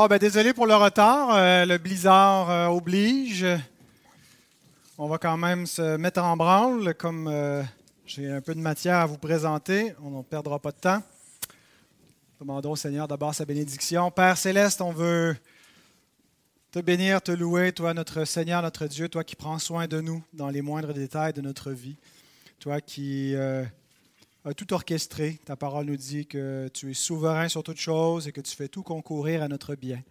Oh, désolé pour le retard, euh, le blizzard euh, oblige. On va quand même se mettre en branle, comme euh, j'ai un peu de matière à vous présenter, on ne perdra pas de temps. Demandons au Seigneur d'abord sa bénédiction. Père céleste, on veut te bénir, te louer, toi notre Seigneur, notre Dieu, toi qui prends soin de nous dans les moindres détails de notre vie, toi qui tout orchestré. Ta parole nous dit que tu es souverain sur toutes choses et que tu fais tout concourir à notre bien.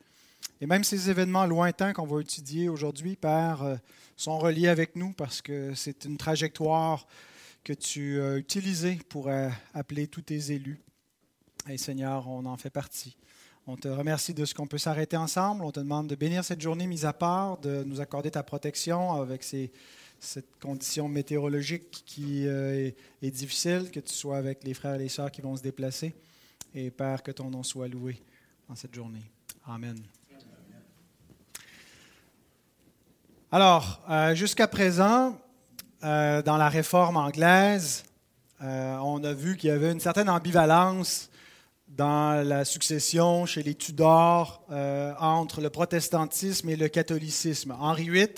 Et même ces événements lointains qu'on va étudier aujourd'hui, Père, euh, sont reliés avec nous parce que c'est une trajectoire que tu as utilisée pour euh, appeler tous tes élus. Et Seigneur, on en fait partie. On te remercie de ce qu'on peut s'arrêter ensemble. On te demande de bénir cette journée mise à part, de nous accorder ta protection avec ces cette condition météorologique qui euh, est, difficile, que tu sois avec les frères et les sœurs qui vont se déplacer. Et Père, que ton nom soit loué en cette journée. Amen. Alors, euh, jusqu'à présent, euh, dans la réforme anglaise, on a vu qu'il y avait une certaine ambivalence dans la succession chez les Tudors entre le protestantisme et le catholicisme. Henri VIII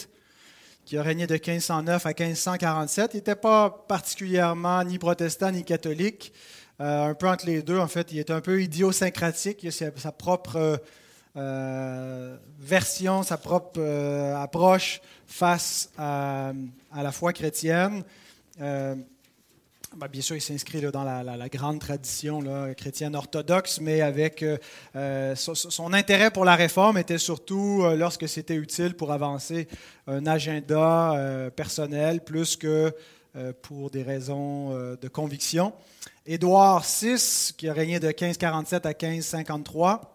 qui a régné de 1509 à 1547. Il n'était pas particulièrement ni protestant ni catholique, euh, un peu entre les deux. En fait, il est un peu idiosyncratique. Il a sa propre euh, version, sa propre euh, approche face à, la foi chrétienne. Ben, bien sûr, il s'inscrit dans la, grande tradition chrétienne orthodoxe, mais avec euh, euh, son, intérêt pour la réforme était surtout euh, lorsque c'était utile pour avancer un agenda personnel plus que pour des raisons de conviction. Édouard VI, qui a régné de 1547 à 1553,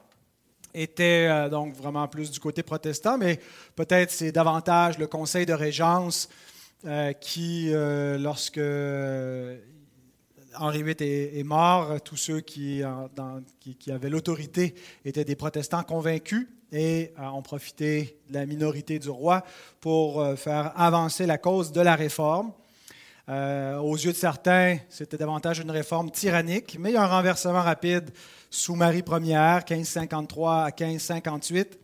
était donc vraiment plus du côté protestant, mais peut-être c'est davantage le conseil de régence qui, euh, lorsque Henri VIII est, mort, tous ceux qui, avaient l'autorité étaient des protestants convaincus et euh, ont profité de la minorité du roi pour faire avancer la cause de la réforme. aux yeux de certains, c'était davantage une réforme tyrannique, mais il y a un renversement rapide sous Marie Ier, 1553 à 1558,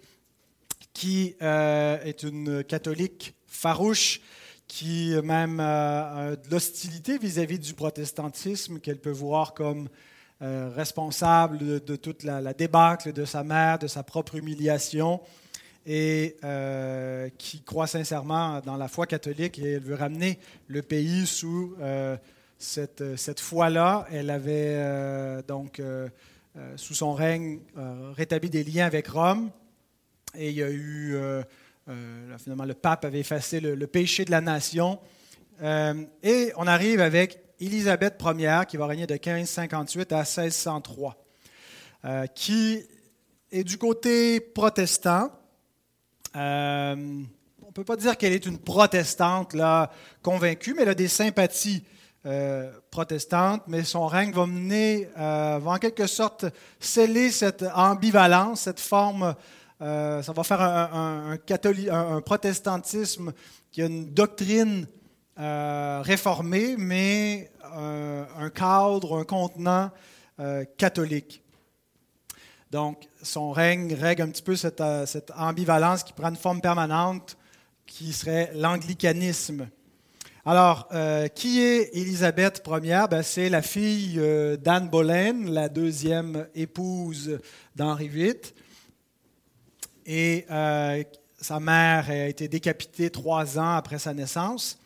qui est une catholique farouche qui même euh, a de l'hostilité vis-à-vis du protestantisme qu'elle peut voir comme euh, responsable de, toute la, débâcle de sa mère, de sa propre humiliation, et euh, qui croit sincèrement dans la foi catholique et elle veut ramener le pays sous cette, cette foi-là. Elle avait donc, sous son règne, rétabli des liens avec Rome, et il y a eu euh, finalement, le pape avait effacé le, péché de la nation. Euh, et on arrive avec Élisabeth Ier, qui va régner de 1558 à 1603, euh, qui est du côté protestant. on ne peut pas dire qu'elle est une protestante là, convaincue, mais elle a des sympathies protestantes, mais son règne va mener, va en quelque sorte sceller cette ambivalence, cette forme euh, ça va faire un, protestantisme qui a une doctrine euh, réformée, mais euh, un cadre, un contenant catholique. Donc, son règne règle un petit peu cette, ambivalence qui prend une forme permanente, qui serait l'anglicanisme. Alors, qui est Élisabeth Ier ben, C'est la fille d'Anne Boleyn, la deuxième épouse d'Henri VIII. Et euh, sa mère a été décapitée trois ans après sa naissance.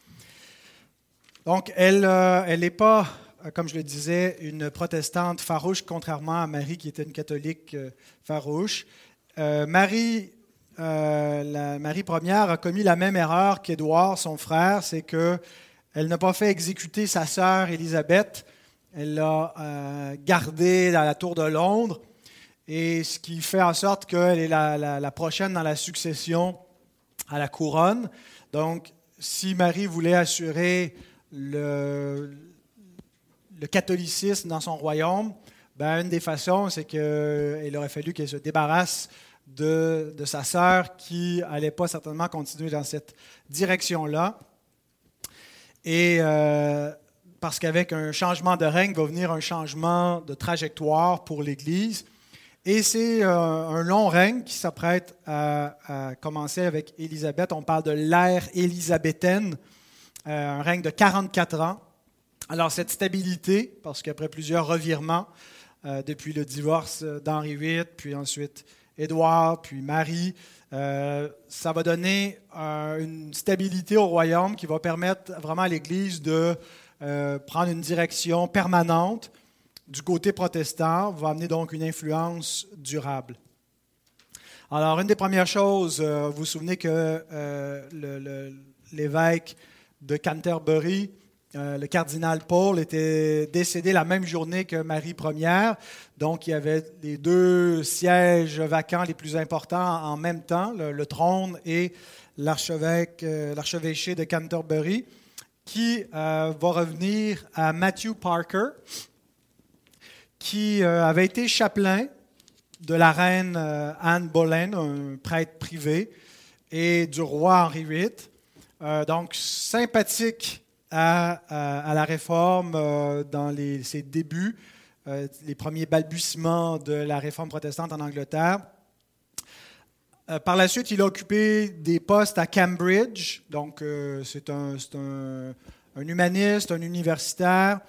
Donc, elle n'est euh, pas, euh, comme je le disais, une protestante farouche, contrairement à Marie, qui était une catholique farouche. Marie, la, Marie Première a commis la même erreur qu'Édouard, son frère, c'est qu'elle n'a pas fait exécuter sa sœur Élisabeth. Elle l'a gardée dans la tour de Londres et ce qui fait en sorte qu'elle est la, prochaine dans la succession à la couronne. Donc, si Marie voulait assurer le, catholicisme dans son royaume, ben, une des façons, c'est qu'il aurait fallu qu'elle se débarrasse de, sa sœur qui n'allait pas certainement continuer dans cette direction-là. Et euh, parce qu'avec un changement de règne va venir un changement de trajectoire pour l'Église. Et c'est un long règne qui s'apprête à, commencer avec Élisabeth. On parle de l'ère élisabéthaine, un règne de 44 ans. Alors cette stabilité, parce qu'après plusieurs revirements, depuis le divorce d'Henri VIII, puis ensuite Édouard, puis Marie, ça va donner une stabilité au royaume qui va permettre vraiment à l'Église de prendre une direction permanente du côté protestant va amener donc une influence durable. Alors, une des premières choses, euh, vous vous souvenez que euh, l'évêque de Canterbury, euh, le cardinal Paul, était décédé la même journée que Marie Ière. Donc, il y avait les deux sièges vacants les plus importants en même temps, le, trône et l'archevêché de Canterbury, qui va revenir à Matthew Parker, qui euh, avait été chapelain de la reine euh, Anne Boleyn, un prêtre privé, et du roi Henri VIII. Euh, donc, sympathique à, la réforme dans ses débuts, les premiers balbutiements de la réforme protestante en Angleterre. par la suite, il a occupé des postes à Cambridge, donc c'est un, un, humaniste, un universitaire.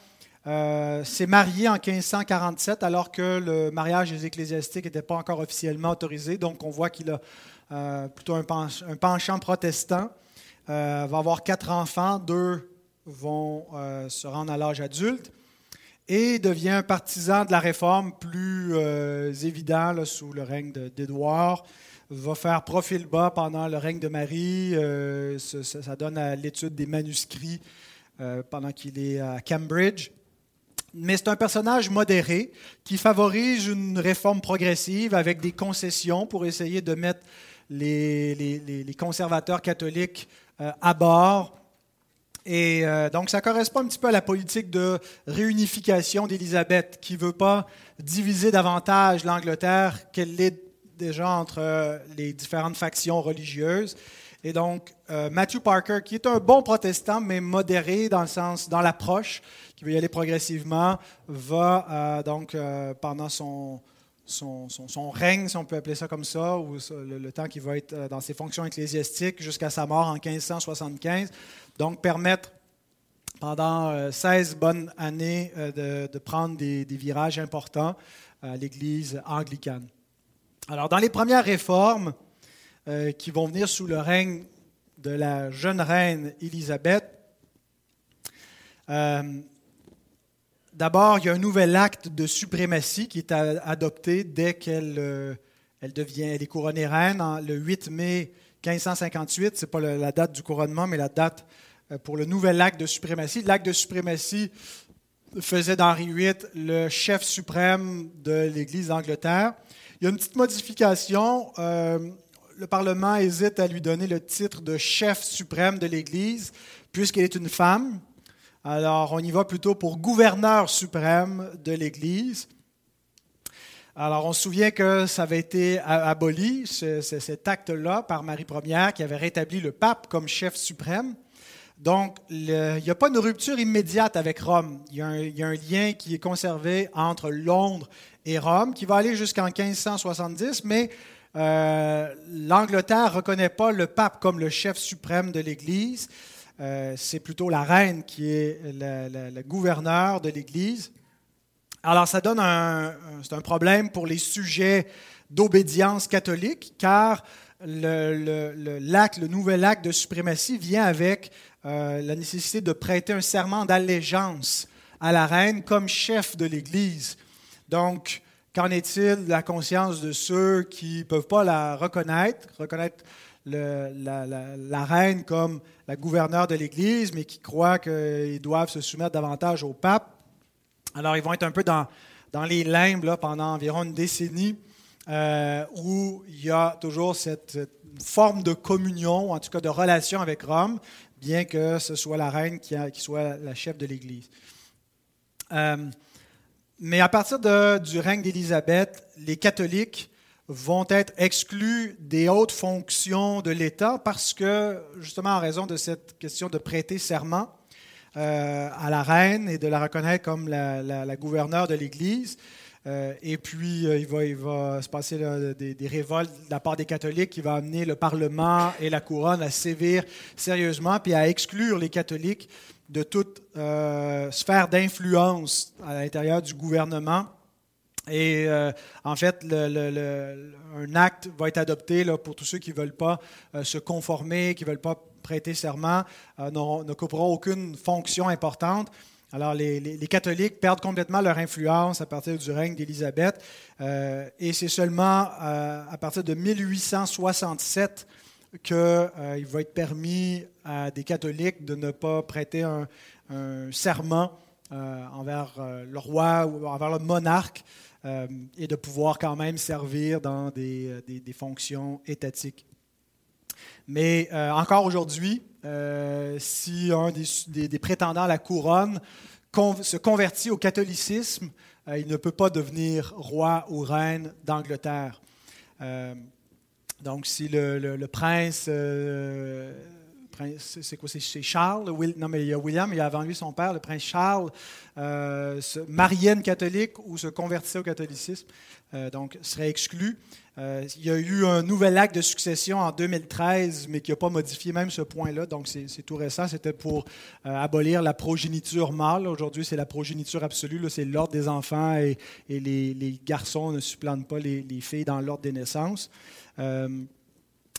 Euh, s'est marié en 1547 alors que le mariage des ecclésiastiques n'était pas encore officiellement autorisé. Donc on voit qu'il a euh, plutôt un, penchant protestant. Euh, va avoir quatre enfants, deux vont se rendre à l'âge adulte et devient un partisan de la réforme plus évident sous le règne d'Édouard. Va faire profil bas pendant le règne de Marie. Ça, donne à l'étude des manuscrits pendant qu'il est à Cambridge mais c'est un personnage modéré qui favorise une réforme progressive avec des concessions pour essayer de mettre les, conservateurs catholiques euh, à bord. Et euh, donc, ça correspond un petit peu à la politique de réunification d'Élisabeth, qui ne veut pas diviser davantage l'Angleterre qu'elle l'est déjà entre euh, les différentes factions religieuses. Et donc, Matthew Parker, qui est un bon protestant, mais modéré dans le sens, dans l'approche, qui veut y aller progressivement, va euh, donc euh, pendant son, son, son, règne, si on peut appeler ça comme ça, ou le, temps qu'il va être euh, dans ses fonctions ecclésiastiques jusqu'à sa mort en 1575, donc permettre pendant 16 bonnes années de, de prendre des, des, virages importants à l'Église anglicane. Alors, dans les premières réformes qui vont venir sous le règne de la jeune reine Élisabeth, D'abord, il y a un nouvel acte de suprématie qui est adopté dès qu'elle euh, devient, elle est couronnée reine le 8 mai 1558. Ce n'est pas la date du couronnement, mais la date euh, pour le nouvel acte de suprématie. L'acte de suprématie faisait d'Henri VIII le chef suprême de l'Église d'Angleterre. Il y a une petite modification. Euh, le Parlement hésite à lui donner le titre de chef suprême de l'Église, puisqu'elle est une femme. Alors, on y va plutôt pour gouverneur suprême de l'Église. Alors, on se souvient que ça avait été aboli, cet acte-là, par Marie Ière, qui avait rétabli le pape comme chef suprême. Donc, il n'y a pas une rupture immédiate avec Rome. Il y, a un, lien qui est conservé entre Londres et Rome, qui va aller jusqu'en 1570, mais euh, l'Angleterre ne reconnaît pas le pape comme le chef suprême de l'Église. Euh, c'est plutôt la reine qui est le, gouverneur de l'Église. Alors ça donne un, un problème pour les sujets d'obédience catholique, car le, l'acte, le nouvel acte de suprématie vient avec euh, la nécessité de prêter un serment d'allégeance à la reine comme chef de l'Église. Donc, qu'en est-il de la conscience de ceux qui ne peuvent pas la reconnaître, reconnaître la, reine comme la gouverneure de l'Église, mais qui croient qu'ils doivent se soumettre davantage au pape. Alors, ils vont être un peu dans, dans les limbes là, pendant environ une décennie, euh, où il y a toujours cette forme de communion, en tout cas de relation avec Rome, bien que ce soit la reine qui, soit la chef de l'Église. Euh, mais à partir du règne d'Élisabeth, les catholiques vont être exclus des hautes fonctions de l'État parce que, justement, en raison de cette question de prêter serment euh, à la reine et de la reconnaître comme la, gouverneure de l'Église, et puis, il, va, il va se passer des, des, révoltes de la part des catholiques qui va amener le Parlement et la couronne à sévir sérieusement, puis à exclure les catholiques de toute sphère d'influence à l'intérieur du gouvernement. Et euh, en fait, un acte va être adopté là, pour tous ceux qui ne veulent pas euh, se conformer, qui ne veulent pas prêter serment, euh, ne couperont aucune fonction importante. Alors, les, catholiques perdent complètement leur influence à partir du règne d'Élisabeth. et c'est seulement à partir de 1867 qu'il va être permis à des catholiques de ne pas prêter un, serment envers le roi ou envers le monarque. Euh, et de pouvoir quand même servir dans des, euh, des, fonctions étatiques. Mais euh, encore aujourd'hui, si un des, des, prétendants à la couronne se convertit au catholicisme, il ne peut pas devenir roi ou reine d'Angleterre. donc, si le, le, prince c'est quoi, Charles, non mais il y a William, il y a avant lui son père, le prince Charles, euh, se mariait une catholique ou se convertissait au catholicisme, euh, donc serait exclu. Euh, il y a eu un nouvel acte de succession en 2013, mais qui n'a pas modifié même ce point-là, donc c'est, tout récent. C'était pour abolir la progéniture mâle. Aujourd'hui, c'est la progéniture absolue, c'est l'ordre des enfants et, les, garçons ne supplantent pas les, les filles dans l'ordre des naissances.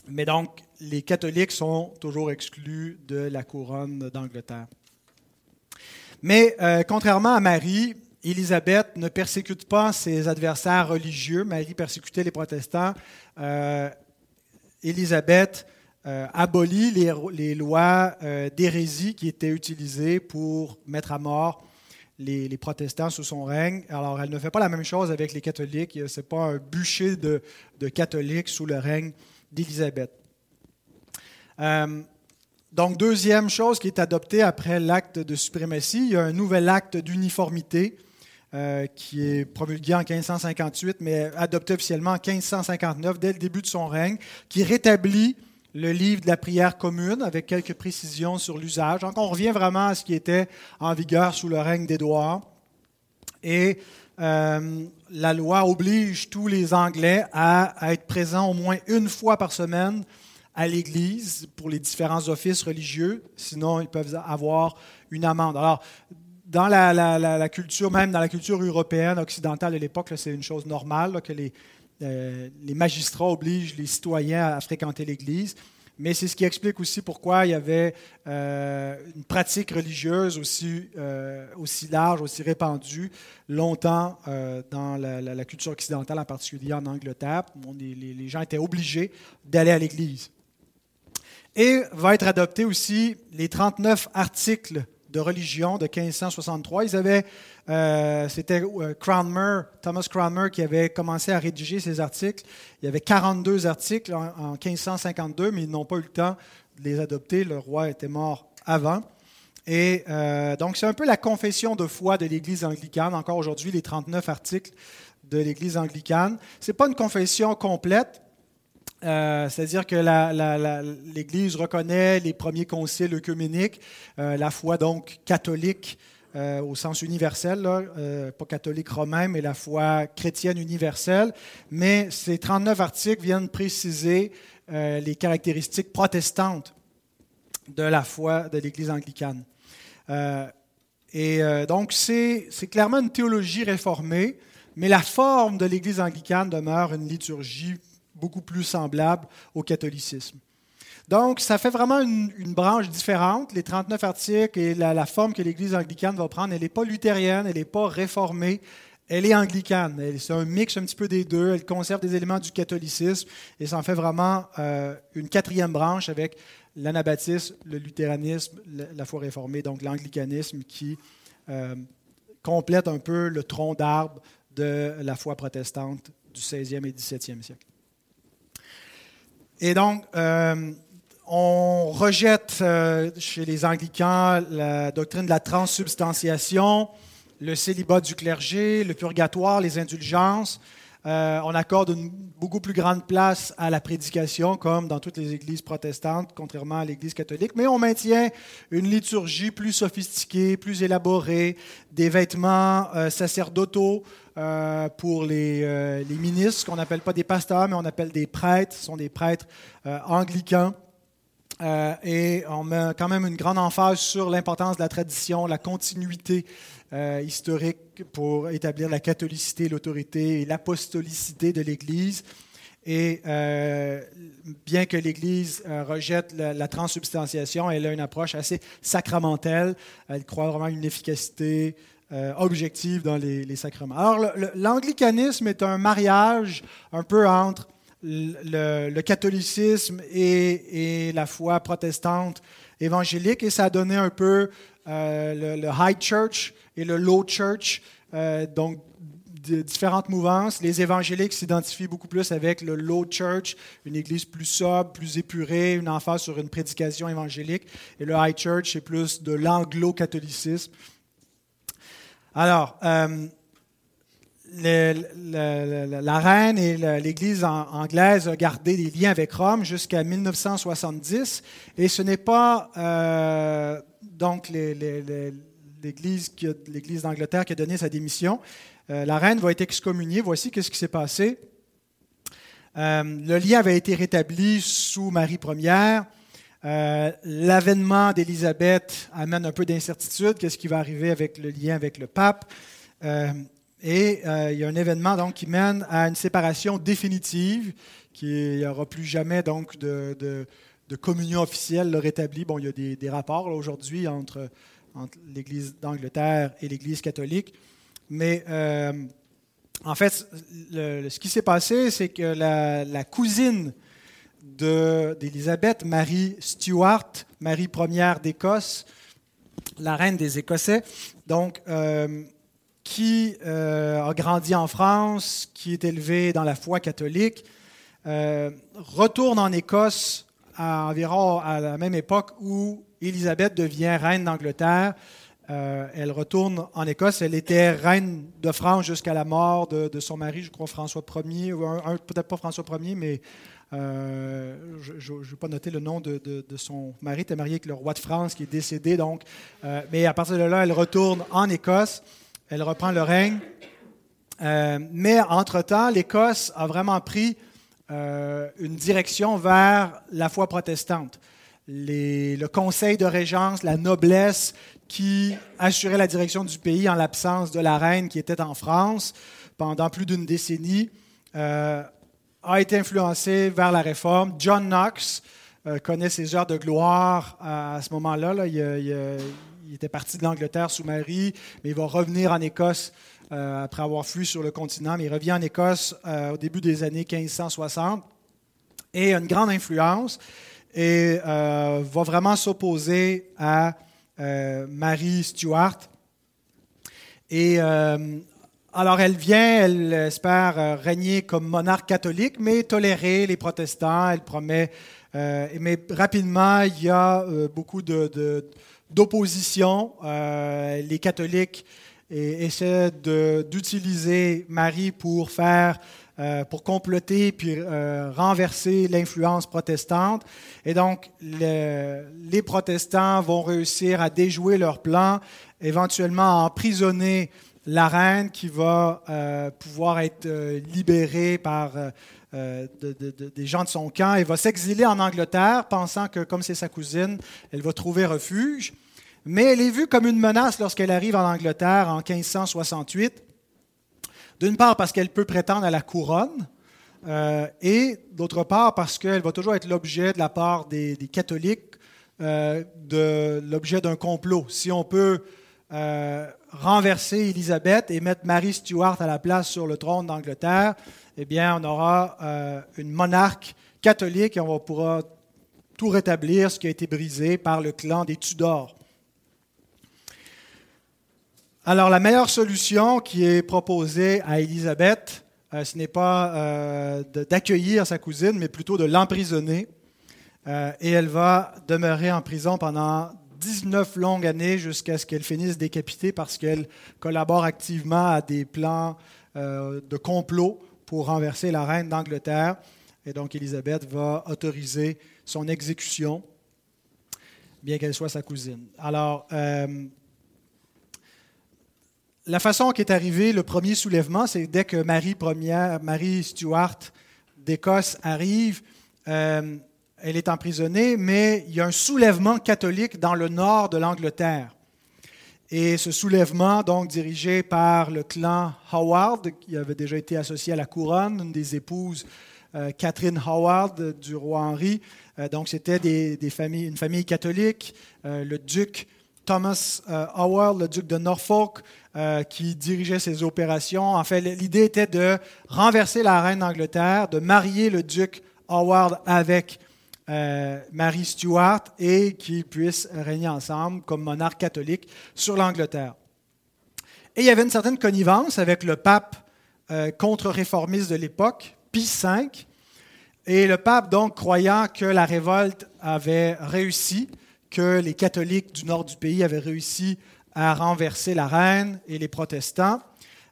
Mais donc, les catholiques sont toujours exclus de la couronne d'Angleterre. Mais euh, contrairement à Marie, Élisabeth ne persécute pas ses adversaires religieux. Marie persécutait les protestants. Euh, Élisabeth euh, abolit les, lois d'hérésie qui étaient utilisées pour mettre à mort les, protestants sous son règne. Alors, elle ne fait pas la même chose avec les catholiques. Ce n'est pas un bûcher de, de catholiques sous le règne d'Élisabeth. Euh, donc, deuxième chose qui est adoptée après l'acte de suprématie, il y a un nouvel acte d'uniformité euh, qui est promulgué en 1558, mais adopté officiellement en 1559, dès le début de son règne, qui rétablit le livre de la prière commune avec quelques précisions sur l'usage. Donc, on revient vraiment à ce qui était en vigueur sous le règne d'Édouard. Et euh, la loi oblige tous les Anglais à, être présents au moins une fois par semaine à l'Église pour les différents offices religieux, sinon ils peuvent avoir une amende. Alors, dans la, culture, même dans la culture européenne, occidentale de l'époque, c'est une chose normale que euh, les magistrats obligent les citoyens à fréquenter l'Église mais c'est ce qui explique aussi pourquoi il y avait euh, une pratique religieuse aussi, euh, aussi large, aussi répandue longtemps euh, dans la, culture occidentale, en particulier en Angleterre. les, les, gens étaient obligés d'aller à l'Église. Et va être adopté aussi les 39 articles de religion de 1563. Ils avaient, euh, c'était euh, Cranmer, Thomas Cranmer qui avait commencé à rédiger ces articles. Il y avait 42 articles en, 1552, mais ils n'ont pas eu le temps de les adopter. Le roi était mort avant. Et euh, donc, c'est un peu la confession de foi de l'Église anglicane. Encore aujourd'hui, les 39 articles de l'Église anglicane. Ce n'est pas une confession complète, euh, c'est-à-dire que l'Église reconnaît les premiers conciles œcuméniques, euh, la foi donc catholique euh, au sens universel, pas catholique romain, mais la foi chrétienne universelle. Mais ces 39 articles viennent préciser les caractéristiques protestantes de la foi de l'Église anglicane. et donc c'est clairement une théologie réformée, mais la forme de l'Église anglicane demeure une liturgie beaucoup plus semblable au catholicisme. Donc, ça fait vraiment une, branche différente. Les 39 articles et la, forme que l'Église anglicane va prendre, elle n'est pas luthérienne, elle n'est pas réformée, elle est anglicane. C'est un mix un petit peu des deux. Elle conserve des éléments du catholicisme et ça en fait vraiment euh, une quatrième branche avec l'anabaptisme, le luthéranisme, la, foi réformée, donc l'anglicanisme qui euh, complète un peu le tronc d'arbre de la foi protestante du 16e et 17e siècle. Et donc, euh, on rejette euh, chez les anglicans la doctrine de la transsubstantiation, le célibat du clergé, le purgatoire, les indulgences. Euh, on accorde une beaucoup plus grande place à la prédication, comme dans toutes les églises protestantes, contrairement à l'Église catholique, mais on maintient une liturgie plus sophistiquée, plus élaborée, des vêtements euh, sacerdotaux euh, pour les, les ministres, qu'on n'appelle pas des pasteurs, mais on appelle des prêtres, ce sont des prêtres anglicans. Et on met quand même une grande emphase sur l'importance de la tradition, la continuité euh, historique pour établir la catholicité, l'autorité et l'apostolicité de l'Église. Et euh, bien que l'Église euh, rejette la, transubstantiation, elle a une approche assez sacramentelle. Elle croit vraiment une efficacité objective dans les, sacrements. Alors, l'anglicanisme est un mariage un peu entre le, catholicisme et, la foi protestante évangélique, et ça a donné un peu le, le, High Church et le Low Church, euh, donc différentes mouvances. Les évangéliques s'identifient beaucoup plus avec le Low Church, une église plus sobre, plus épurée, une emphase sur une prédication évangélique. Et le High Church, c'est plus de l'anglo-catholicisme. Alors, euh, la reine et l'Église anglaise ont gardé des liens avec Rome jusqu'à 1970, et ce n'est pas euh, donc l'Église d'Angleterre qui a donné sa démission. Euh, la reine va être excommuniée. Voici ce qui s'est passé. Euh, le lien avait été rétabli sous Marie. Euh, l'avènement d'Élisabeth amène un peu d'incertitude. Qu'est-ce qui va arriver avec le lien avec le pape? Et il y a un événement donc, qui mène à une séparation définitive, qu'il n'y aura plus jamais donc, de, communion officielle rétablie. Bon, il y a des, rapports aujourd'hui entre entre l'Église d'Angleterre et l'Église catholique. Mais euh, en fait, ce qui s'est passé, c'est que la, cousine d'Élisabeth, Marie Stuart, Marie première d'Écosse, la reine des Écossais, donc, euh, qui euh, a grandi en France, qui est élevée dans la foi catholique, retourne en Écosse à environ à la même époque où Élisabeth devient reine d'Angleterre. Euh, elle retourne en Écosse. Elle était reine de France jusqu'à la mort de, son mari, je crois François Ier, ou peut-être pas François Ier, mais euh, je ne vais pas noter le nom de, son mari. Elle était mariée avec le roi de France qui est décédé. Donc, euh, mais à partir de là, elle retourne en Écosse. Elle reprend le règne. mais entre-temps, l'Écosse a vraiment pris une direction vers la foi protestante le conseil de régence, la noblesse qui assurait la direction du pays en l'absence de la reine qui était en France pendant plus d'une décennie, euh, a été influencé vers la réforme. John Knox euh, connaît ses heures de gloire à, ce moment-là. Était parti de l'Angleterre sous Marie, mais il va revenir en Écosse euh, après avoir fui sur le continent, mais il revient en Écosse au début des années 1560 et a une grande influence et euh, va vraiment s'opposer à euh, Marie Stuart. Et euh, alors elle vient, elle espère régner comme monarque catholique, mais tolérer les protestants. Elle promet, mais rapidement il y a beaucoup d'opposition. les catholiques essaient d'utiliser Marie pour faire euh, pour comploter puis euh, renverser l'influence protestante. Et donc, les protestants vont réussir à déjouer leur plan, éventuellement à emprisonner la reine qui va euh, pouvoir être libérée par des gens de son camp et va s'exiler en Angleterre, pensant que comme c'est sa cousine, elle va trouver refuge. Mais elle est vue comme une menace lorsqu'elle arrive en Angleterre en 1568. D'une part parce qu'elle peut prétendre à la couronne, euh, et d'autre part parce qu'elle va toujours être l'objet de la part des, catholiques euh, de l'objet d'un complot. Si on peut euh, renverser Élisabeth et mettre Marie Stuart à la place sur le trône d'Angleterre, eh bien, on aura une monarque catholique et on pourra tout rétablir, ce qui a été brisé par le clan des Tudors. Alors, la meilleure solution qui est proposée à Élisabeth, euh, ce n'est pas euh, d'accueillir sa cousine, mais plutôt de l'emprisonner. Euh, et elle va demeurer en prison pendant 19 longues années jusqu'à ce qu'elle finisse décapitée parce qu'elle collabore activement à des plans de complot pour renverser la reine d'Angleterre. Et donc Élisabeth va autoriser son exécution, bien qu'elle soit sa cousine. Alors, euh, la façon qu'est arrivé le premier soulèvement, c'est dès que Marie, première, Marie Stuart d'Écosse arrive, euh, elle est emprisonnée, mais il y a un soulèvement catholique dans le nord de l'Angleterre. Et ce soulèvement, donc dirigé par le clan Howard, qui avait déjà été associé à la couronne, une des épouses, euh, Catherine Howard, du roi Henri. Euh, donc c'était des, familles, une famille catholique. le duc Thomas Howard, le duc de Norfolk, euh, qui dirigeait ces opérations. En fait, l'idée était de renverser la reine d'Angleterre, de marier le duc Howard avec euh, Marie Stuart et qu'ils puissent régner ensemble comme monarque catholique sur l'Angleterre. Et il y avait une certaine connivence avec le pape euh, contre-réformiste de l'époque, Pie V. Et le pape, donc, croyant que la révolte avait réussi, que les catholiques du nord du pays avaient réussi à renverser la reine et les protestants.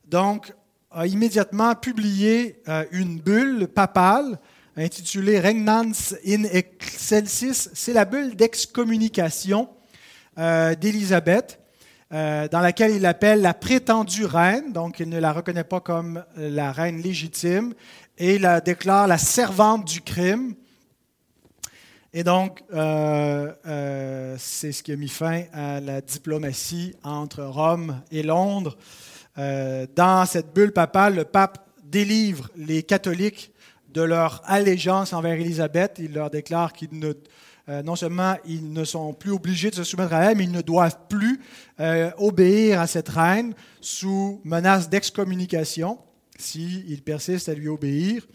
Donc, a immédiatement publié euh, une bulle papale intitulée Regnans in Excelsis. C'est la bulle d'excommunication euh, d'Élisabeth, euh, dans laquelle il appelle la prétendue reine, donc il ne la reconnaît pas comme la reine légitime, et la déclare la servante du crime. Et donc, euh, euh, c'est ce qui a mis fin à la diplomatie entre Rome et Londres. Euh, dans cette bulle papale, le pape délivre les catholiques de leur allégeance envers Élisabeth. Il leur déclare qu'ils ne, non seulement ils ne sont plus obligés de se soumettre à elle, mais ils ne doivent plus obéir à cette reine sous menace d'excommunication s'ils persistent à lui obéir.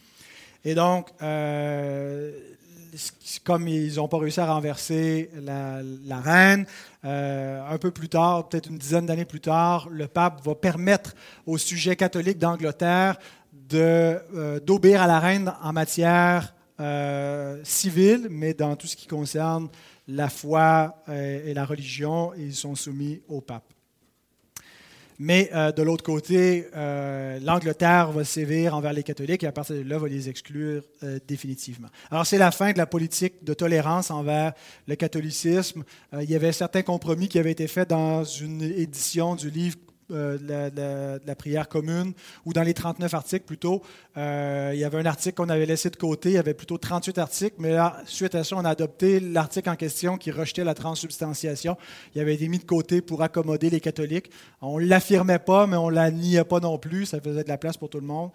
Et donc, comme ils n'ont pas réussi à renverser la, reine, euh, un peu plus tard, peut-être une dizaine d'années plus tard, le pape va permettre aux sujets catholiques d'Angleterre euh, d'obéir à la reine en matière euh, civile, mais dans tout ce qui concerne la foi et la religion, ils sont soumis au pape. Mais euh, de l'autre côté, euh, l'Angleterre va sévir envers les catholiques et à partir de là, va les exclure euh, définitivement. Alors c'est la fin de la politique de tolérance envers le catholicisme. il y avait certains compromis qui avaient été faits dans une édition du livre euh, de, la, prière commune, ou dans les 39 articles plutôt. Euh, il y avait un article qu'on avait laissé de côté, il y avait plutôt 38 articles, mais là, suite à ça, on a adopté l'article en question qui rejetait la transsubstantiation. Il avait été mis de côté pour accommoder les catholiques. On ne l'affirmait pas, mais on ne la niait pas non plus, ça faisait de la place pour tout le monde.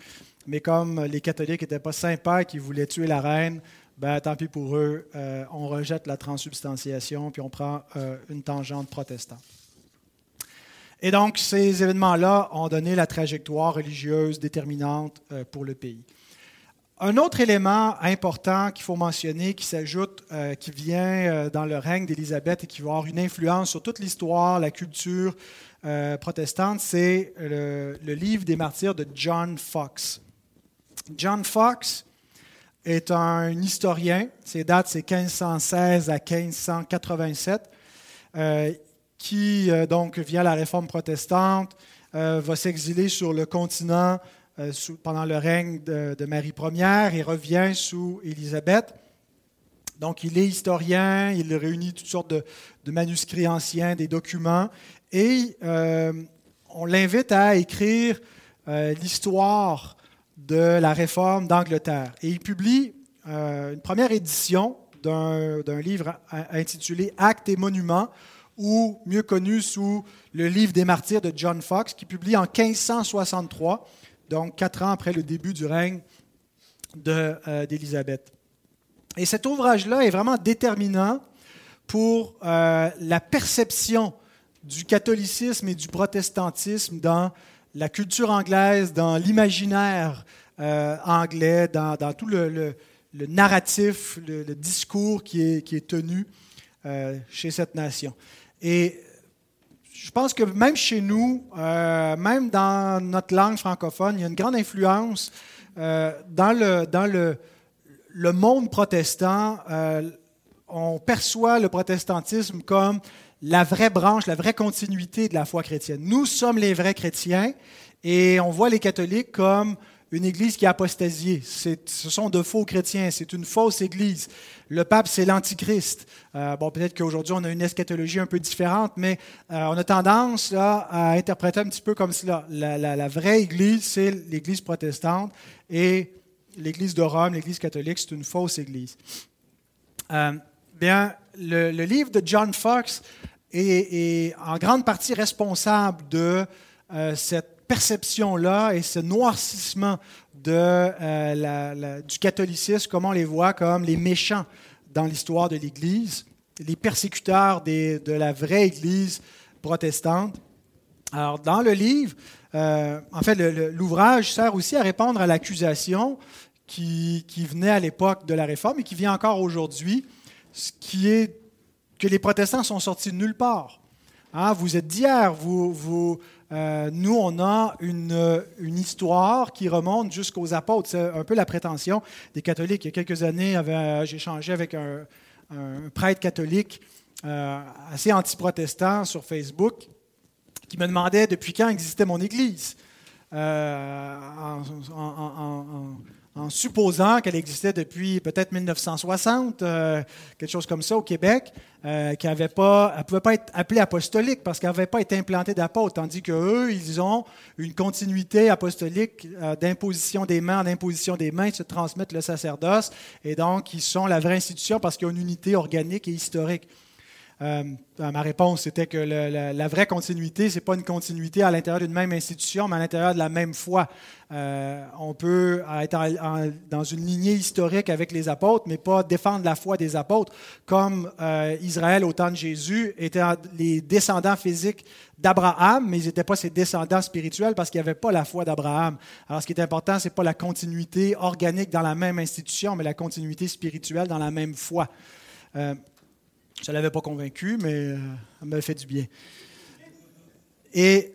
Mais comme les catholiques n'étaient pas sympas et qu'ils voulaient tuer la reine, ben, tant pis pour eux, euh, on rejette la transsubstantiation, puis on prend une tangente protestante. Et donc, ces événements-là ont donné la trajectoire religieuse déterminante euh, pour le pays. Un autre élément important qu'il faut mentionner, qui s'ajoute, euh, qui vient euh, dans le règne d'Élisabeth et qui va avoir une influence sur toute l'histoire, la culture protestante, c'est le, livre des martyrs de John Fox. John Fox est un historien, ses dates c'est 1516 à 1587 qui, euh, donc, via la réforme protestante, euh, va s'exiler sur le continent euh, pendant le règne de, Marie Ière et revient sous Élisabeth. Donc, il est historien, il réunit toutes sortes de, manuscrits anciens, des documents, et on l'invite à écrire l'histoire de la réforme d'Angleterre. Et il publie une première édition d'un livre intitulé Actes et monuments, ou mieux connu sous le livre des martyrs de John Fox, qui publie en 1563, donc quatre ans après le début du règne euh, d'Élisabeth. Et cet ouvrage-là est vraiment déterminant pour euh, la perception du catholicisme et du protestantisme dans la culture anglaise, dans l'imaginaire euh, anglais, dans, tout le, narratif, le, discours qui est, qui est tenu chez cette nation. Et je pense que même chez nous, euh, même dans notre langue francophone, il y a une grande influence euh, dans, le, dans le, monde protestant. Euh, on perçoit le protestantisme comme la vraie branche, la vraie continuité de la foi chrétienne. Nous sommes les vrais chrétiens et on voit les catholiques comme une Église qui a apostasié. Ce sont de faux chrétiens, c'est une fausse Église. Le pape, c'est l'Antichrist. Euh, bon, peut-être qu'aujourd'hui, on a une eschatologie un peu différente, mais euh, on a tendance à interpréter un petit peu comme cela. La, vraie Église, c'est l'Église protestante, et l'Église de Rome, l'Église catholique, c'est une fausse Église. Euh, bien, le, livre de John Fox est, en grande partie responsable de cette perception-là et ce noircissement de, euh, du catholicisme, comment on les voit comme les méchants dans l'histoire de l'Église, les persécuteurs de la vraie Église protestante. Alors, dans le livre, euh, en fait, l'ouvrage sert aussi à répondre à l'accusation qui, qui, venait à l'époque de la Réforme et qui vient encore aujourd'hui, ce qui est que les protestants sont sortis de nulle part. Hein, vous êtes d'hier, vous, vous, euh, nous, on a une, une histoire qui remonte jusqu'aux apôtres. C'est un peu la prétention des catholiques. Il y a quelques années, j'ai échangé avec un, prêtre catholique euh, assez anti-protestant sur Facebook qui me demandait depuis quand existait mon Église. Euh, en supposant qu'elle existait depuis peut-être 1960, euh, quelque chose comme ça au Québec, euh, qu'elle ne pouvait pas être appelée apostolique parce qu'elle n'avait pas été implantée d'apôtre, tandis qu'eux, ils ont une continuité apostolique euh, d'imposition des mains en imposition des mains, de se transmettre le sacerdoce, et donc ils sont la vraie institution parce qu'ils ont une unité organique et historique. Euh, ma réponse, c'était que la, vraie continuité, ce n'est pas une continuité à l'intérieur d'une même institution, mais à l'intérieur de la même foi. Euh, on peut être dans une lignée historique avec les apôtres, mais pas défendre la foi des apôtres, comme euh, Israël au temps de Jésus était les descendants physiques d'Abraham, mais ils n'étaient pas ses descendants spirituels parce qu'il n'y avait pas la foi d'Abraham. Alors ce qui est important, ce n'est pas la continuité organique dans la même institution, mais la continuité spirituelle dans la même foi. Je ne l'avais pas convaincu, mais euh, ça m'a fait du bien. Et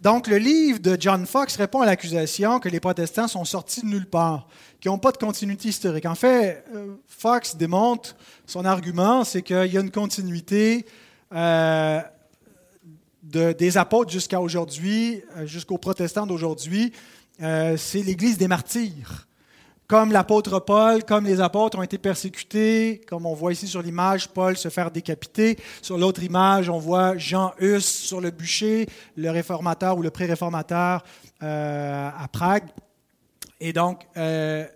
donc, le livre de John Fox répond à l'accusation que les protestants sont sortis de nulle part, qu'ils n'ont pas de continuité historique. En fait, euh, Fox démontre son argument, c'est qu'il y a une continuité euh, des apôtres jusqu'à aujourd'hui, jusqu'aux protestants d'aujourd'hui. c'est l'Église des martyrs comme l'apôtre Paul, comme les apôtres ont été persécutés, comme on voit ici sur l'image, Paul se faire décapiter. Sur l'autre image, on voit Jean Hus sur le bûcher, le réformateur ou le pré-réformateur euh, à Prague. Et donc, euh,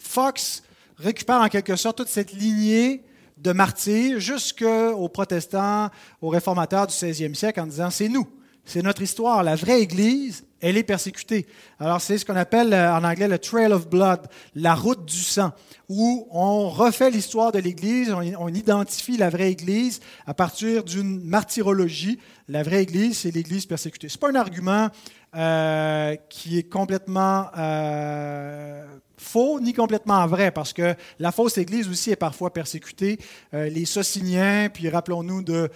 Fox récupère en quelque sorte toute cette lignée de martyrs jusqu'aux protestants, aux réformateurs du 16e siècle en disant c'est nous, c'est notre histoire. La vraie Église, elle est persécutée. Alors c'est ce qu'on appelle euh, en anglais le Trail of Blood, la route du sang, où on refait l'histoire de l'Église, on, identifie la vraie Église à partir d'une martyrologie. La vraie Église, c'est l'Église persécutée. Ce n'est pas un argument euh, qui est complètement euh, faux ni complètement vrai, parce que la fausse Église aussi est parfois persécutée. Les Sociniens, puis rappelons-nous de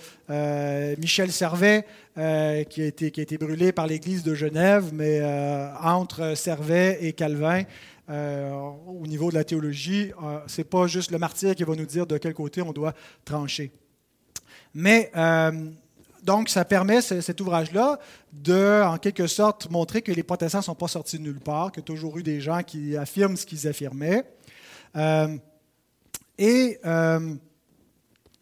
Michel Servet, qui, a été, qui a été brûlé par l'Église de Genève, mais entre Servet et Calvin, au niveau de la théologie, ce n'est pas juste le martyr qui va nous dire de quel côté on doit trancher. Mais donc, ça permet, cet ouvrage-là, de, en quelque sorte, montrer que les protestants ne sont pas sortis de nulle part, qu'il y a toujours eu des gens qui affirment ce qu'ils affirmaient. Euh, et euh,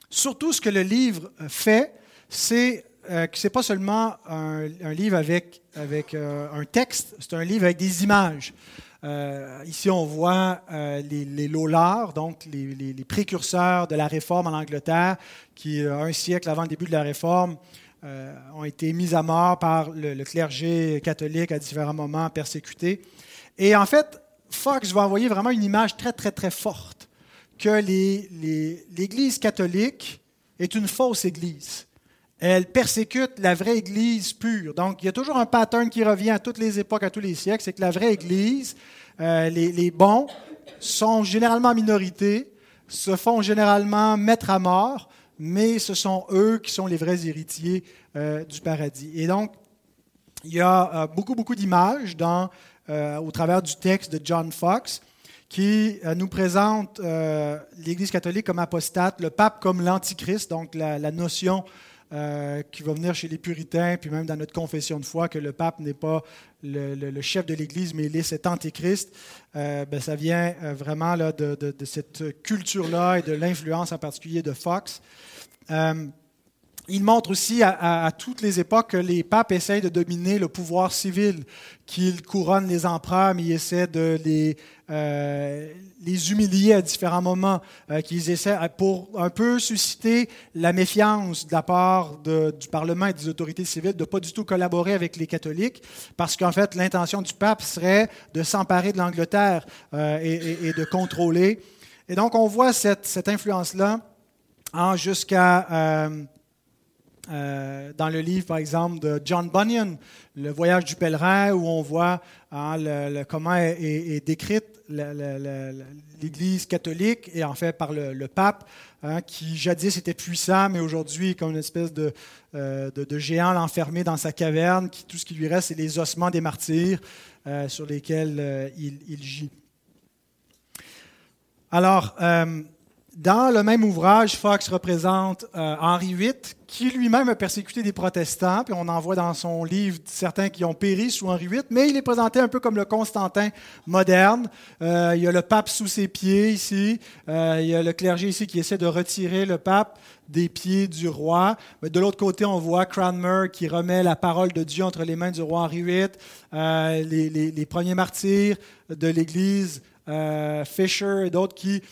surtout, ce que le livre fait, c'est euh, que ce n'est pas seulement un, livre avec, avec un texte, c'est un livre avec des images. ici, on voit les, les donc les, précurseurs de la réforme en Angleterre, qui, un siècle avant le début de la réforme, euh, ont été mis à mort par le, clergé catholique à différents moments, persécutés. Et en fait, Fox va envoyer vraiment une image très, très, très forte que l'Église catholique est une fausse Église. Elle persécute la vraie Église pure. Donc, il y a toujours un pattern qui revient à toutes les époques, à tous les siècles, c'est que la vraie Église, euh, les, bons, sont généralement en minorité, se font généralement mettre à mort, mais ce sont eux qui sont les vrais héritiers euh, du paradis. Et donc, il y a euh, beaucoup, beaucoup d'images euh, au travers du texte de John Fox qui nous présente l'Église catholique comme apostate, le pape comme l'antichrist, donc la, notion qui va venir chez les puritains, puis même dans notre confession de foi, que le pape n'est pas le, chef de l'Église, mais il est cet antéchrist, ben, ça vient vraiment là, de, cette culture-là et de l'influence en particulier de Fox il montre aussi à, toutes les époques que les papes essayent de dominer le pouvoir civil, qu'ils couronnent les empereurs, mais ils essaient de les, euh, les humilier à différents moments, euh, qu'ils essaient pour un peu susciter la méfiance de la part du Parlement et des autorités civiles de ne pas du tout collaborer avec les catholiques, parce qu'en fait, l'intention du pape serait de s'emparer de l'Angleterre euh, et, de contrôler. Et donc, on voit cette, cette influence-là jusqu'à euh, dans le livre, par exemple, de John Bunyan, Le voyage du pèlerin, où on voit hein, comment est, décrite l'Église catholique, et en fait par le, pape, hein, qui jadis était puissant, mais aujourd'hui comme une espèce de, euh, géant enfermé dans sa caverne, tout ce qui lui reste, c'est les ossements des martyrs euh, sur lesquels il, il, gît. Alors, dans le même ouvrage, Fox représente euh, Henri VIII, qui lui-même a persécuté des protestants, puis on en voit dans son livre certains qui ont péri sous Henri VIII, mais il est présenté un peu comme le Constantin moderne. Euh, il y a le pape sous ses pieds ici, euh, il y a le clergé ici qui essaie de retirer le pape des pieds du roi. Mais de l'autre côté, on voit Cranmer qui remet la parole de Dieu entre les mains du roi Henri VIII, les, les, premiers martyrs de l'Église, Fisher et d'autres qui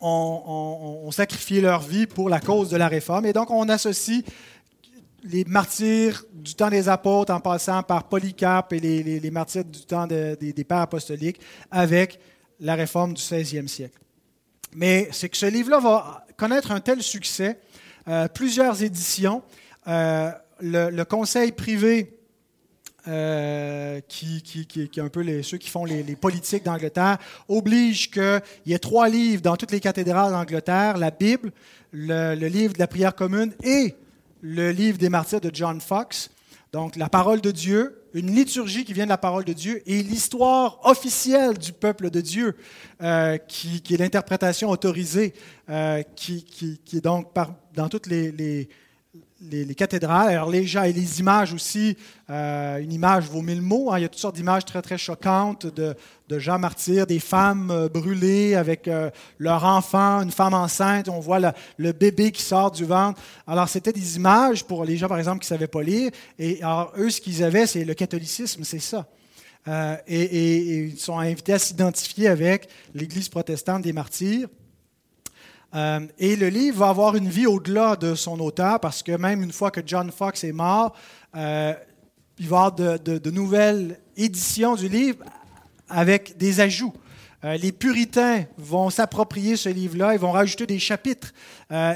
ont, sacrifié leur vie pour la cause de la réforme. Et donc, on associe les martyrs du temps des apôtres, en passant par Polycarpe et les, martyrs du temps des, pères apostoliques, avec la réforme du 16e siècle. Mais c'est que ce livre-là va connaître un tel succès, euh, plusieurs éditions. Euh, le, conseil privé euh, qui, qui, qui, un peu ceux qui font les, politiques d'Angleterre, oblige qu'il y ait trois livres dans toutes les cathédrales d'Angleterre, la Bible, le, livre de la prière commune et le livre des martyrs de John Fox. Donc la parole de Dieu, une liturgie qui vient de la parole de Dieu et l'histoire officielle du peuple de Dieu, euh, qui, est l'interprétation autorisée, euh, qui, est donc dans toutes les, cathédrales. Alors les gens et les images aussi, euh, une image vaut mille mots. Hein. Il y a toutes sortes d'images très très choquantes de, gens martyrs, des femmes euh, brûlées avec euh, leur enfant, une femme enceinte. On voit le bébé qui sort du ventre. Alors c'était des images pour les gens par exemple qui ne savaient pas lire. Et alors eux, ce qu'ils avaient, c'est le catholicisme, c'est ça. et, et, ils sont invités à s'identifier avec l'Église protestante des martyrs. Euh, et le livre va avoir une vie au-delà de son auteur, parce que même une fois que John Fox est mort, euh, il va y avoir de, nouvelles éditions du livre avec des ajouts. Euh, les puritains vont s'approprier ce livre-là, ils vont rajouter des chapitres.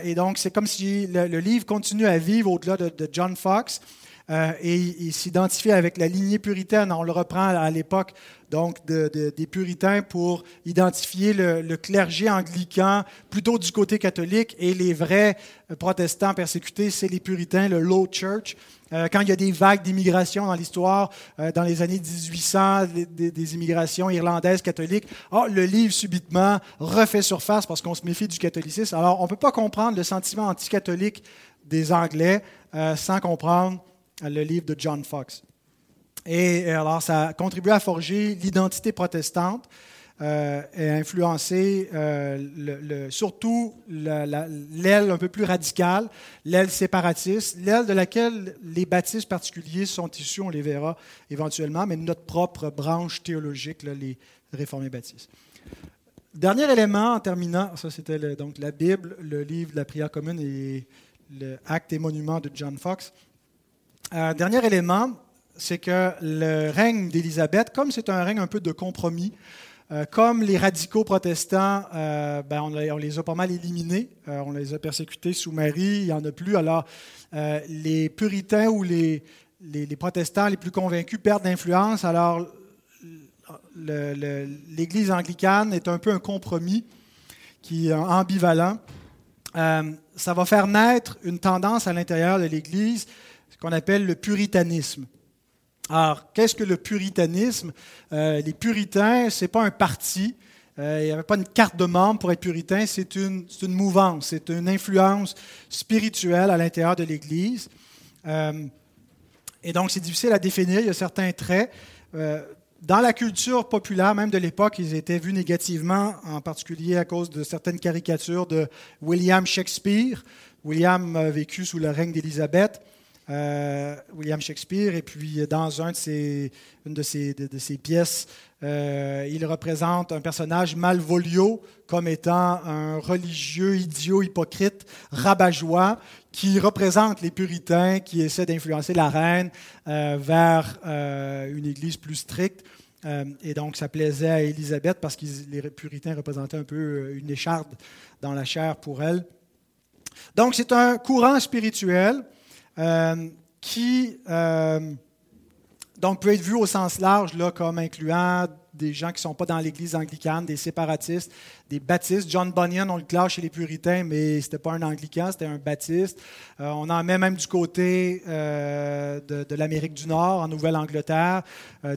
et donc, c'est comme si le, livre continue à vivre au-delà de, John Fox. Et il s'identifie avec la lignée puritaine. On le reprend à l'époque donc des puritains pour identifier le, clergé anglican plutôt du côté catholique et les vrais protestants persécutés, c'est les puritains, le Low Church. Euh, quand il y a des vagues d'immigration dans l'histoire, euh, dans les années 1800, des, immigrations irlandaises catholiques, oh, le livre subitement refait surface parce qu'on se méfie du catholicisme. Alors, on ne peut pas comprendre le sentiment anticatholique des Anglais euh, sans comprendre le livre de John Fox. Et euh, alors, ça a contribué à forger l'identité protestante euh, et à influencer euh, surtout l'aile un peu plus radicale, l'aile séparatiste, l'aile de laquelle les baptistes particuliers sont issus, on les verra éventuellement, mais notre propre branche théologique, les réformés baptistes. Dernier élément en terminant, ça c'était donc la Bible, le livre de la prière commune et le Acte et Monuments de John Fox. Dernier élément, c'est que le règne d'Élisabeth, comme c'est un règne un peu de compromis, euh, comme les radicaux protestants, euh, ben on, les a pas mal éliminés, euh, on les a persécutés sous Marie, il n'y en a plus. Alors, les puritains ou les, les, protestants les plus convaincus perdent d'influence. Alors, l'Église anglicane est un peu un compromis qui est ambivalent. ça va faire naître une tendance à l'intérieur de l'Église, ce qu'on appelle le puritanisme. Alors, qu'est-ce que le puritanisme? Euh, Les puritains, ce n'est pas un parti, Euh, il n'y avait pas une carte de membre pour être puritain, c'est une, mouvance, c'est une influence spirituelle à l'intérieur de l'Église. Euh, et donc, c'est difficile à définir, il y a certains traits. Dans la culture populaire, même de l'époque, ils étaient vus négativement, en particulier à cause de certaines caricatures de William Shakespeare. William a vécu sous le règne d'Élisabeth. Euh, William Shakespeare, et puis dans de ses, une de ses, pièces, euh, il représente un personnage malvolio comme étant un religieux idiot, hypocrite, rabat-joie, qui représente les puritains qui essaient d'influencer la reine euh, vers une église plus stricte. et donc, ça plaisait à Élisabeth parce que les puritains représentaient un peu une écharde dans la chair pour elle. Donc, c'est un courant spirituel euh, qui euh, donc peut être vu au sens large là, comme incluant des gens qui ne sont pas dans l'Église anglicane, des séparatistes, des baptistes. John Bunyan, on le classe chez les puritains, mais ce n'était pas un anglican, c'était un baptiste. Euh, on en met même du côté de, l'Amérique du Nord, en Nouvelle-Angleterre,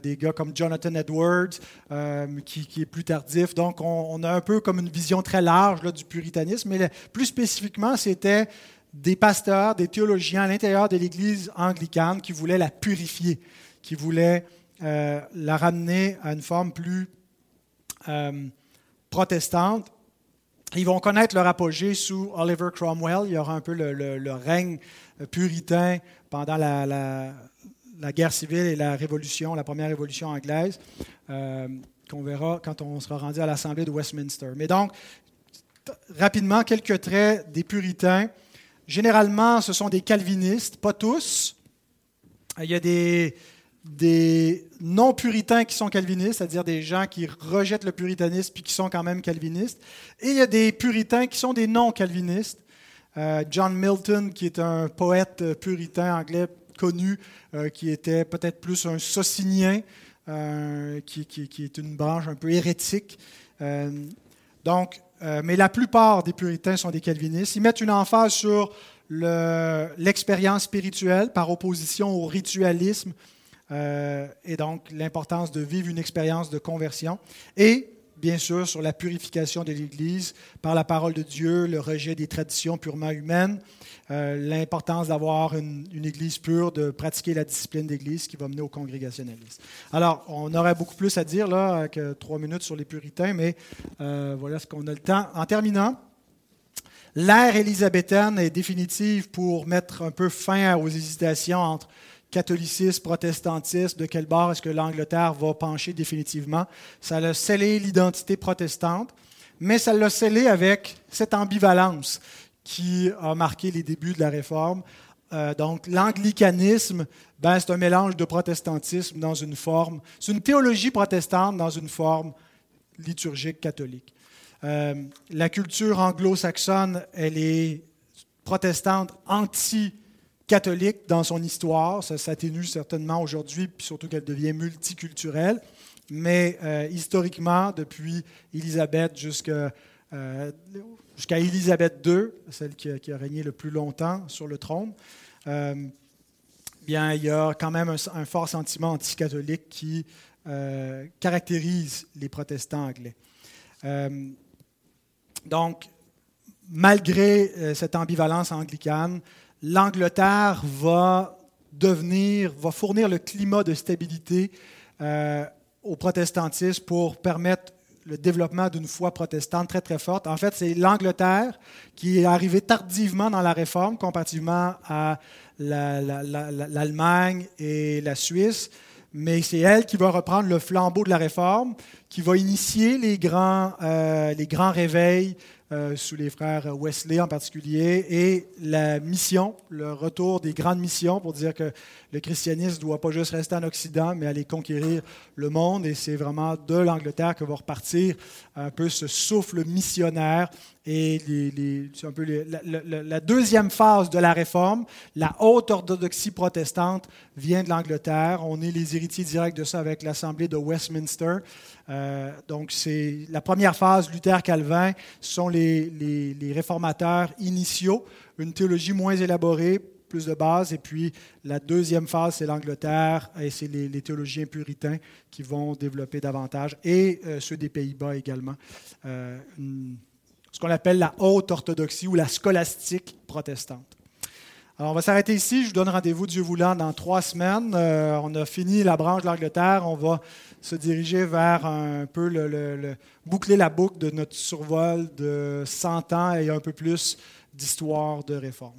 des gars comme Jonathan Edwards, qui, est plus tardif. Donc, on, a un peu comme une vision très large là, du puritanisme, mais plus spécifiquement, c'était des pasteurs, des théologiens à l'intérieur de l'Église anglicane qui voulaient la purifier, qui voulaient euh, la ramener à une forme plus euh, protestante. Ils vont connaître leur apogée sous Oliver Cromwell. Il y aura un peu le, règne puritain pendant la, guerre civile et la révolution, la première révolution anglaise, euh, qu'on verra quand on sera rendu à l'Assemblée de Westminster. Mais donc, rapidement, quelques traits des puritains. Généralement, ce sont des calvinistes, pas tous. Il y a des, non-puritains qui sont calvinistes, c'est-à-dire des gens qui rejettent le puritanisme puis qui sont quand même calvinistes. Et il y a des puritains qui sont des non-calvinistes. Euh, John Milton, qui est un poète puritain anglais connu, euh, qui était peut-être plus un socinien, euh, qui, qui, est une branche un peu hérétique. donc, euh, mais la plupart des puritains sont des calvinistes. Ils mettent une emphase sur l'expérience spirituelle par opposition au ritualisme euh, et donc l'importance de vivre une expérience de conversion. Bien sûr sur la purification de l'Église par la parole de Dieu, le rejet des traditions purement humaines, euh, l'importance d'avoir une, Église pure, de pratiquer la discipline d'Église qui va mener au congrégationalisme. Alors, on aurait beaucoup plus à dire là que trois minutes sur les puritains, mais euh, voilà ce qu'on a le temps. En terminant, l'ère élisabéthaine est définitive pour mettre un peu fin aux hésitations entre catholicisme, protestantisme, de quel bord est-ce que l'Angleterre va pencher définitivement. Ça a scellé l'identité protestante, mais ça l'a scellé avec cette ambivalence qui a marqué les débuts de la Réforme. Euh, donc, l'anglicanisme, ben, c'est un mélange de protestantisme dans une forme, c'est une théologie protestante dans une forme liturgique catholique. Euh, la culture anglo-saxonne, elle est protestante anti catholique dans son histoire. Ça s'atténue certainement aujourd'hui, puis surtout qu'elle devient multiculturelle. Mais euh, historiquement, depuis Élisabeth jusqu'à euh, jusqu'à Élisabeth II, celle qui a, régné le plus longtemps sur le trône, euh, bien, il y a quand même un, fort sentiment anticatholique qui caractérise les protestants anglais. donc, malgré cette ambivalence anglicane, l'Angleterre va fournir le climat de stabilité euh, au protestantisme pour permettre le développement d'une foi protestante très très forte. En fait, c'est l'Angleterre qui est arrivée tardivement dans la réforme comparativement à l'Allemagne et la Suisse, mais c'est elle qui va reprendre le flambeau de la réforme, qui va initier les grands, euh, les grands réveils euh, sous les frères Wesley en particulier, et la mission, le retour des grandes missions pour dire que le christianisme ne doit pas juste rester en Occident, mais aller conquérir le monde. Et c'est vraiment de l'Angleterre que va repartir un peu ce souffle missionnaire et un peu la, deuxième phase de la réforme, la haute orthodoxie protestante, vient de l'Angleterre. On est les héritiers directs de ça avec l'Assemblée de Westminster. Euh, donc, c'est la première phase, Luther-Calvin, sont les, les réformateurs initiaux, une théologie moins élaborée, plus de base. Et puis la deuxième phase, c'est l'Angleterre et c'est les, théologiens puritains qui vont développer davantage, et euh, ceux des Pays-Bas également. Euh, ce qu'on appelle la haute orthodoxie ou la scolastique protestante. Alors, on va s'arrêter ici. Je vous donne rendez-vous, Dieu voulant, dans trois semaines. Euh, on a fini la branche de l'Angleterre. On va se diriger vers un peu le, boucler la boucle de notre survol de 100 ans et un peu plus d'histoire de réforme.